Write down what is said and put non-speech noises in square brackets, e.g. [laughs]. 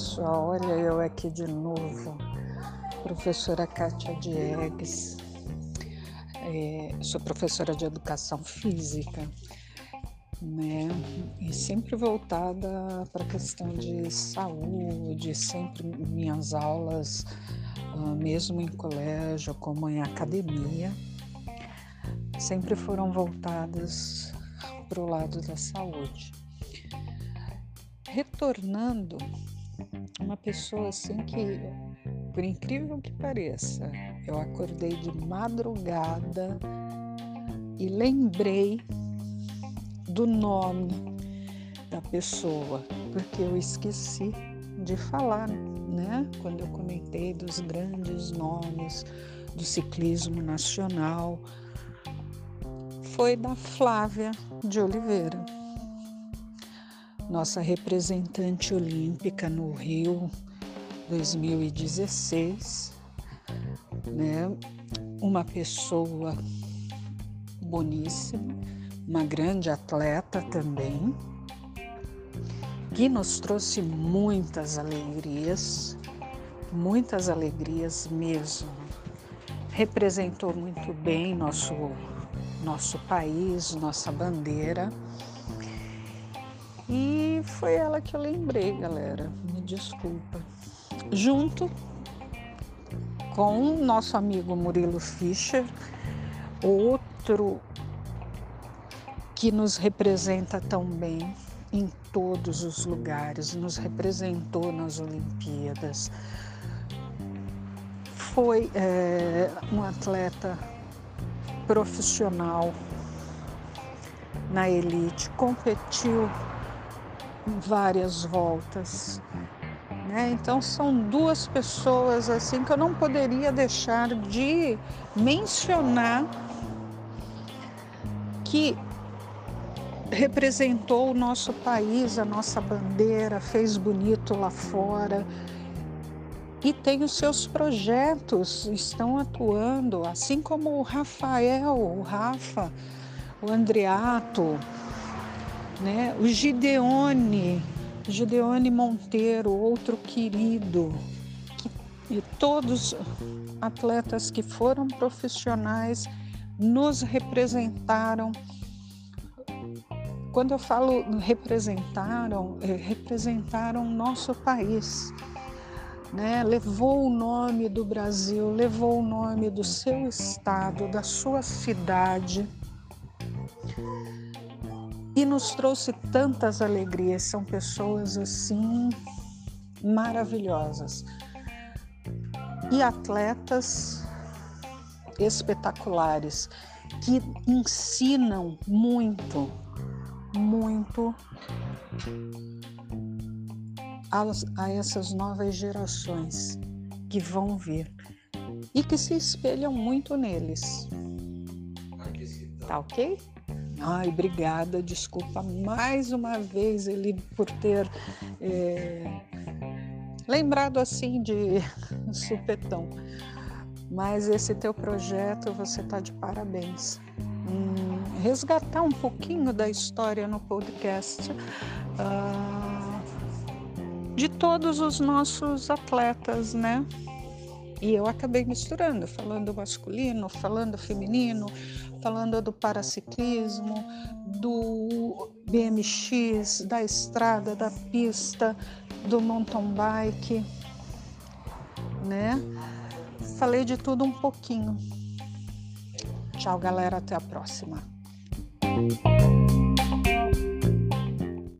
pessoal, olha eu aqui de novo, professora Kátia Diegues, é, sou professora de educação física, né? E sempre voltada para a questão de saúde, sempre minhas aulas, ah, mesmo em colégio como em academia, sempre foram voltadas para o lado da saúde. Retornando uma pessoa assim que, por incrível que pareça, eu acordei de madrugada e lembrei do nome da pessoa, porque eu esqueci de falar, né? Quando eu comentei dos grandes nomes do ciclismo nacional, foi da Flávia de Oliveira nossa representante olímpica no Rio 2016, né? Uma pessoa boníssima, uma grande atleta também, que nos trouxe muitas alegrias, muitas alegrias mesmo. Representou muito bem nosso nosso país, nossa bandeira e foi ela que eu lembrei, galera. Me desculpa. Junto com o nosso amigo Murilo Fischer, outro que nos representa tão bem em todos os lugares, nos representou nas Olimpíadas. Foi é, um atleta profissional na elite, competiu várias voltas. Né? Então são duas pessoas assim que eu não poderia deixar de mencionar que representou o nosso país, a nossa bandeira, fez bonito lá fora e tem os seus projetos, estão atuando, assim como o Rafael, o Rafa, o Andreato, né? O Gideone, Gideone Monteiro, outro querido, que, e todos atletas que foram profissionais nos representaram. Quando eu falo representaram, é, representaram nosso país. Né? Levou o nome do Brasil, levou o nome do seu estado, da sua cidade e nos trouxe tantas alegrias. São pessoas assim maravilhosas e atletas espetaculares que ensinam muito, muito a, a essas novas gerações que vão vir e que se espelham muito neles. Tá ok? Ai, obrigada, desculpa mais uma vez ele por ter é, lembrado assim de [laughs] supetão. Mas esse teu projeto, você tá de parabéns. Hum, resgatar um pouquinho da história no podcast uh, de todos os nossos atletas, né? E eu acabei misturando, falando masculino, falando feminino, falando do paraciclismo, do BMX, da estrada, da pista, do mountain bike, né? Falei de tudo um pouquinho. Tchau, galera, até a próxima.